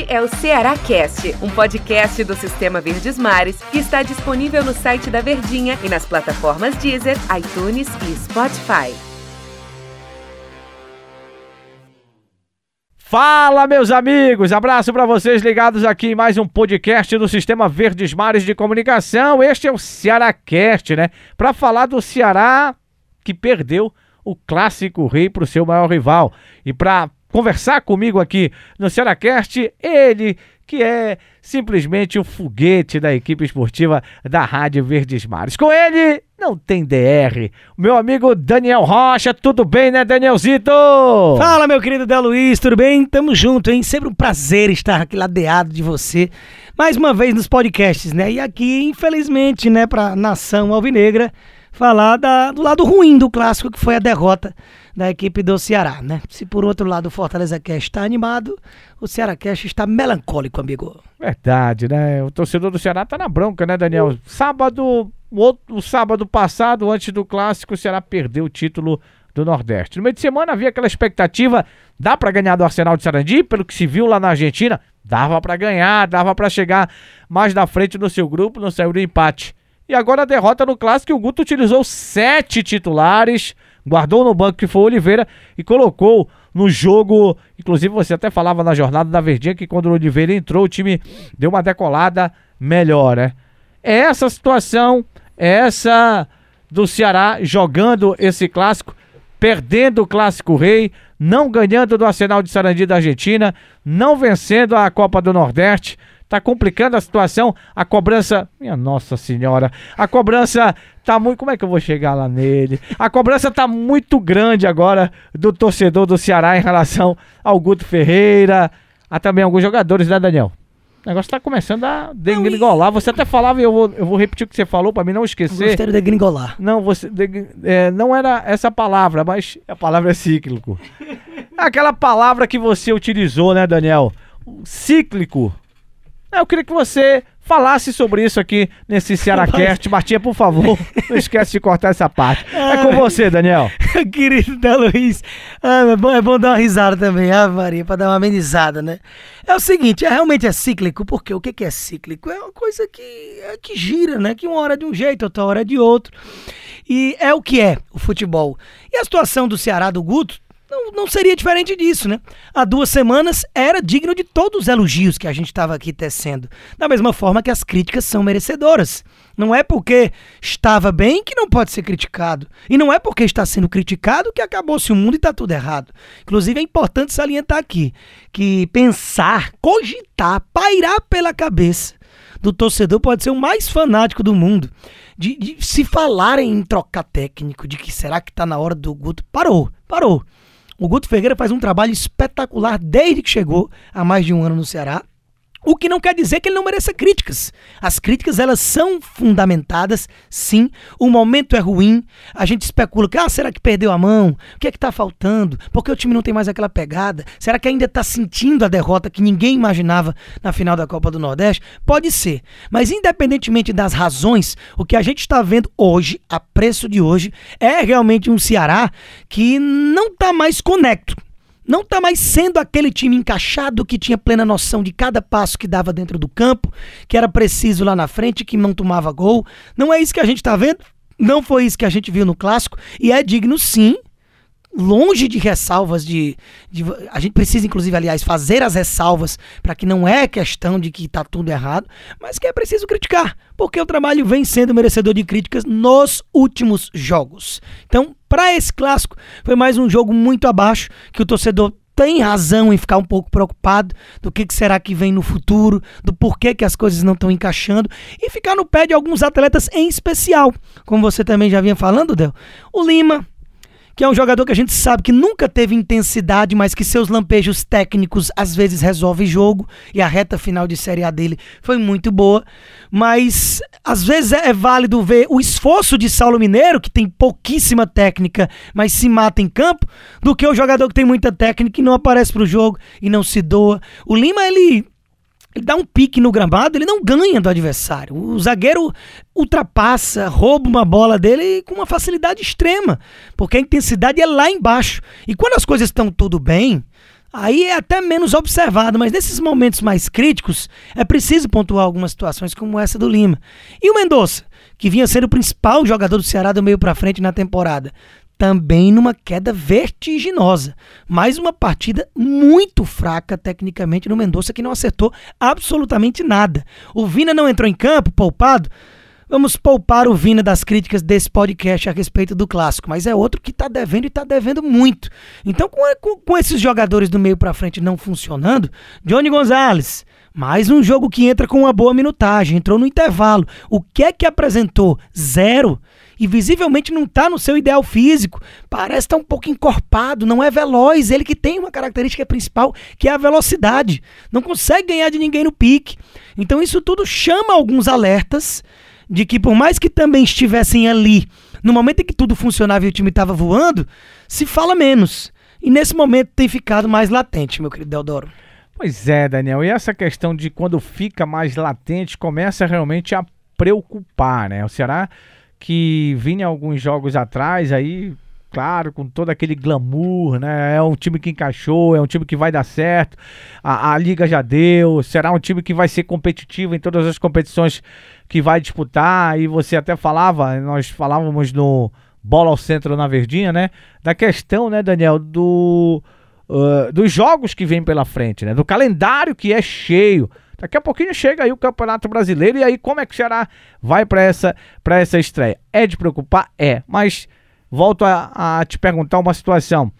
Este é o Ceará Cast, um podcast do Sistema Verdes Mares que está disponível no site da Verdinha e nas plataformas Deezer, iTunes e Spotify. Fala, meus amigos! Abraço para vocês ligados aqui em mais um podcast do Sistema Verdes Mares de Comunicação. Este é o Ceará Cast, né? Para falar do Ceará que perdeu o clássico rei para o seu maior rival. E para conversar comigo aqui no Cearacast, ele que é simplesmente o foguete da equipe esportiva da Rádio Verdes Mares. Com ele, não tem DR. Meu amigo Daniel Rocha, tudo bem, né, Danielzito? Fala, meu querido Del Luiz, tudo bem? Tamo junto, hein? Sempre um prazer estar aqui ladeado de você, mais uma vez nos podcasts, né? E aqui, infelizmente, né, pra nação alvinegra, falar da, do lado ruim do clássico, que foi a derrota da equipe do Ceará, né? Se por outro lado o Fortaleza Cast está animado, o Ceará Cast está melancólico, amigo. Verdade, né? O torcedor do Ceará tá na bronca, né, Daniel? Sábado, o, outro, o sábado passado, antes do clássico, o Ceará perdeu o título do Nordeste. No meio de semana havia aquela expectativa, dá para ganhar do Arsenal de Sarandi, pelo que se viu lá na Argentina, dava para ganhar, dava para chegar mais na frente no seu grupo, não saiu do empate. E agora a derrota no clássico, o Guto utilizou sete titulares, guardou no banco que foi o Oliveira e colocou no jogo. Inclusive, você até falava na jornada da Verdinha que quando o Oliveira entrou, o time deu uma decolada melhor, né? É essa situação, é essa do Ceará jogando esse clássico, perdendo o clássico rei, não ganhando do Arsenal de Sarandi da Argentina, não vencendo a Copa do Nordeste tá complicando a situação. A cobrança, minha nossa senhora, a cobrança tá muito, como é que eu vou chegar lá nele? A cobrança tá muito grande agora do torcedor do Ceará em relação ao Guto Ferreira, a também alguns jogadores, né, Daniel? O negócio tá começando a degringolar. Você até falava, e eu vou, eu vou repetir o que você falou para mim não esquecer. Gostei de degringolar. Não, você, de, é, não era essa palavra, mas a palavra é cíclico. Aquela palavra que você utilizou, né, Daniel? Cíclico. Eu queria que você falasse sobre isso aqui nesse Cearacast. Martinha, por favor, não esquece de cortar essa parte. É com você, Daniel. Querido da Luiz. Ah, é, bom, é bom dar uma risada também, ah, Maria, pra dar uma amenizada, né? É o seguinte, é, realmente é cíclico, porque o que, que é cíclico? É uma coisa que, é, que gira, né? Que uma hora é de um jeito, outra hora é de outro. E é o que é o futebol. E a situação do Ceará do Guto não, não seria diferente disso, né? Há duas semanas era digno de todos os elogios que a gente estava aqui tecendo. Da mesma forma que as críticas são merecedoras. Não é porque estava bem que não pode ser criticado. E não é porque está sendo criticado que acabou-se o mundo e está tudo errado. Inclusive é importante salientar aqui que pensar, cogitar, pairar pela cabeça do torcedor pode ser o mais fanático do mundo. De, de se falarem em trocar técnico, de que será que está na hora do Guto, parou, parou. O Guto Ferreira faz um trabalho espetacular desde que chegou há mais de um ano no Ceará. O que não quer dizer que ele não mereça críticas. As críticas elas são fundamentadas, sim. O momento é ruim. A gente especula que, ah, será que perdeu a mão? O que é que está faltando? Por que o time não tem mais aquela pegada? Será que ainda está sentindo a derrota que ninguém imaginava na final da Copa do Nordeste? Pode ser. Mas independentemente das razões, o que a gente está vendo hoje, a preço de hoje, é realmente um Ceará que não está mais conecto não está mais sendo aquele time encaixado que tinha plena noção de cada passo que dava dentro do campo, que era preciso lá na frente, que não tomava gol. Não é isso que a gente está vendo? Não foi isso que a gente viu no clássico e é digno sim longe de ressalvas de, de, a gente precisa inclusive aliás fazer as ressalvas para que não é questão de que está tudo errado mas que é preciso criticar porque o trabalho vem sendo merecedor de críticas nos últimos jogos então para esse clássico foi mais um jogo muito abaixo que o torcedor tem razão em ficar um pouco preocupado do que, que será que vem no futuro, do porquê que as coisas não estão encaixando e ficar no pé de alguns atletas em especial, como você também já vinha falando, Del. O Lima, que é um jogador que a gente sabe que nunca teve intensidade, mas que seus lampejos técnicos às vezes resolvem jogo, e a reta final de Série A dele foi muito boa, mas às vezes é, é válido ver o esforço de Saulo Mineiro, que tem pouquíssima técnica, mas se mata em campo, do que o jogador que tem muita técnica e não aparece pro jogo e não se doa. O Lima, ele ele dá um pique no gramado, ele não ganha do adversário. O zagueiro ultrapassa, rouba uma bola dele com uma facilidade extrema, porque a intensidade é lá embaixo. E quando as coisas estão tudo bem, aí é até menos observado, mas nesses momentos mais críticos é preciso pontuar algumas situações como essa do Lima. E o Mendonça, que vinha sendo o principal jogador do Ceará do meio para frente na temporada, também numa queda vertiginosa. Mais uma partida muito fraca tecnicamente no Mendonça que não acertou absolutamente nada. O Vina não entrou em campo, poupado. Vamos poupar o Vina das críticas desse podcast a respeito do clássico, mas é outro que está devendo e está devendo muito. Então, com, com, com esses jogadores do meio para frente não funcionando, Johnny Gonzalez, mais um jogo que entra com uma boa minutagem, entrou no intervalo. O que é que apresentou? Zero. E visivelmente não está no seu ideal físico. Parece estar tá um pouco encorpado, não é veloz. Ele que tem uma característica principal, que é a velocidade. Não consegue ganhar de ninguém no pique. Então isso tudo chama alguns alertas de que por mais que também estivessem ali, no momento em que tudo funcionava e o time estava voando, se fala menos. E nesse momento tem ficado mais latente, meu querido Deodoro. Pois é, Daniel. E essa questão de quando fica mais latente começa realmente a preocupar, né? O Ceará que vinha alguns jogos atrás aí, claro, com todo aquele glamour, né? É um time que encaixou, é um time que vai dar certo. A, a liga já deu, será um time que vai ser competitivo em todas as competições que vai disputar. E você até falava, nós falávamos no Bola ao Centro na Verdinha, né? Da questão, né, Daniel, do uh, dos jogos que vem pela frente, né? Do calendário que é cheio. Daqui a pouquinho chega aí o Campeonato Brasileiro e aí como é que o Ceará vai para essa essa estreia? É de preocupar? É, mas volto a, a te perguntar uma situação.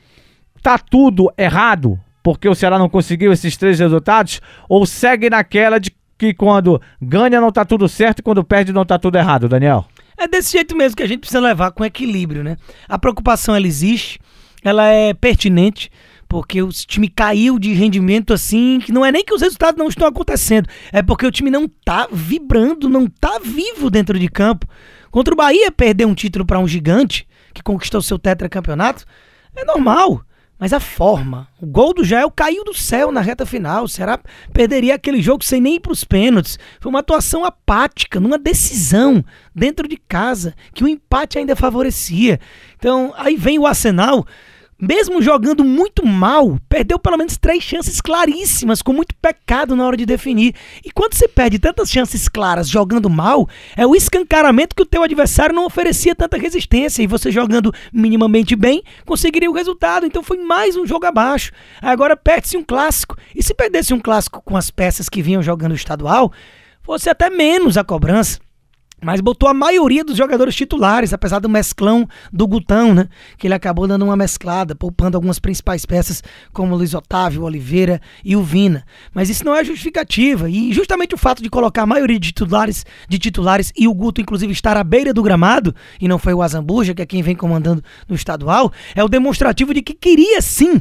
Tá tudo errado porque o Ceará não conseguiu esses três resultados ou segue naquela de que quando ganha não tá tudo certo e quando perde não tá tudo errado, Daniel? É desse jeito mesmo que a gente precisa levar com equilíbrio, né? A preocupação ela existe, ela é pertinente, porque o time caiu de rendimento assim, que não é nem que os resultados não estão acontecendo, é porque o time não tá vibrando, não tá vivo dentro de campo. Contra o Bahia perder um título para um gigante que conquistou seu tetracampeonato é normal. Mas a forma, o gol do Jael caiu do céu na reta final. O Ceará perderia aquele jogo sem nem ir para os pênaltis. Foi uma atuação apática, numa decisão dentro de casa, que o empate ainda favorecia. Então, aí vem o Arsenal mesmo jogando muito mal, perdeu pelo menos três chances claríssimas, com muito pecado na hora de definir. E quando você perde tantas chances claras jogando mal, é o escancaramento que o teu adversário não oferecia tanta resistência. E você jogando minimamente bem, conseguiria o resultado. Então foi mais um jogo abaixo. Agora perde-se um clássico. E se perdesse um clássico com as peças que vinham jogando estadual, fosse até menos a cobrança mas botou a maioria dos jogadores titulares, apesar do mesclão do Gutão, né? Que ele acabou dando uma mesclada, poupando algumas principais peças, como Luiz Otávio, Oliveira e o Vina. Mas isso não é justificativa. E justamente o fato de colocar a maioria de titulares, de titulares e o Guto, inclusive, estar à beira do gramado, e não foi o Azambuja, que é quem vem comandando no estadual, é o demonstrativo de que queria sim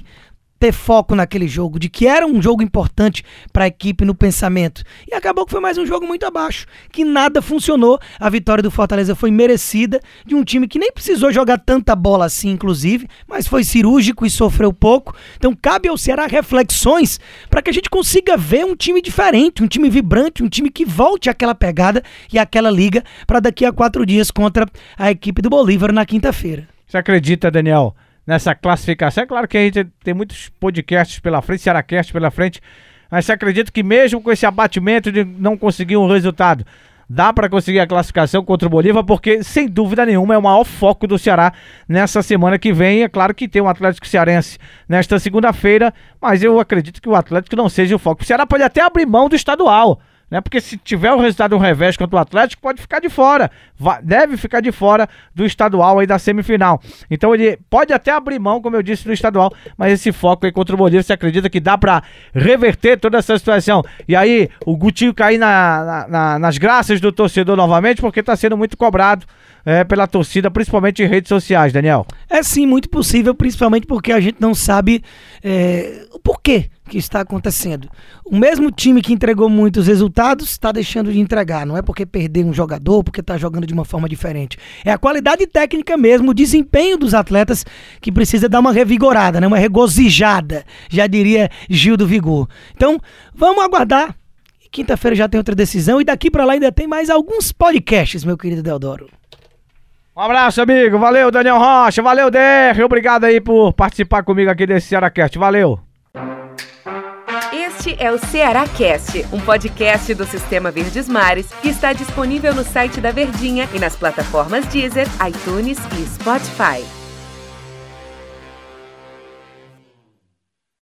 ter foco naquele jogo, de que era um jogo importante para a equipe no pensamento. E acabou que foi mais um jogo muito abaixo, que nada funcionou. A vitória do Fortaleza foi merecida, de um time que nem precisou jogar tanta bola assim, inclusive, mas foi cirúrgico e sofreu pouco. Então cabe ao Ceará reflexões para que a gente consiga ver um time diferente, um time vibrante, um time que volte àquela pegada e àquela liga para daqui a quatro dias contra a equipe do Bolívar na quinta-feira. Você acredita, Daniel? Nessa classificação. É claro que a gente tem muitos podcasts pela frente, Cearacast pela frente, mas você acredita que mesmo com esse abatimento de não conseguir um resultado, dá para conseguir a classificação contra o Bolívar, porque sem dúvida nenhuma é o maior foco do Ceará nessa semana que vem. É claro que tem o um Atlético Cearense nesta segunda-feira, mas eu acredito que o Atlético não seja o foco. O Ceará pode até abrir mão do estadual né? Porque se tiver o resultado um revés contra o Atlético, pode ficar de fora. Vai, deve ficar de fora do estadual aí da semifinal. Então ele pode até abrir mão, como eu disse, do estadual, mas esse foco aí contra o Bolívar, você acredita que dá para reverter toda essa situação? E aí o Gutinho cair na, na, na, nas graças do torcedor novamente, porque tá sendo muito cobrado é, pela torcida, principalmente em redes sociais, Daniel? É sim, muito possível, principalmente porque a gente não sabe é, o porquê que está acontecendo. O mesmo time que entregou muitos resultados está deixando de entregar. Não é porque perdeu um jogador, porque está jogando de uma forma diferente. É a qualidade técnica mesmo, o desempenho dos atletas que precisa dar uma revigorada, né? uma regozijada, já diria Gil do Vigor. Então, vamos aguardar. Quinta-feira já tem outra decisão e daqui para lá ainda tem mais alguns podcasts, meu querido Deodoro. Um abraço, amigo. Valeu, Daniel Rocha. Valeu, DR. Obrigado aí por participar comigo aqui desse Cearacast. Valeu. Este é o Ceará Cast, um podcast do Sistema Verdes Mares que está disponível no site da Verdinha e nas plataformas Deezer, iTunes e Spotify.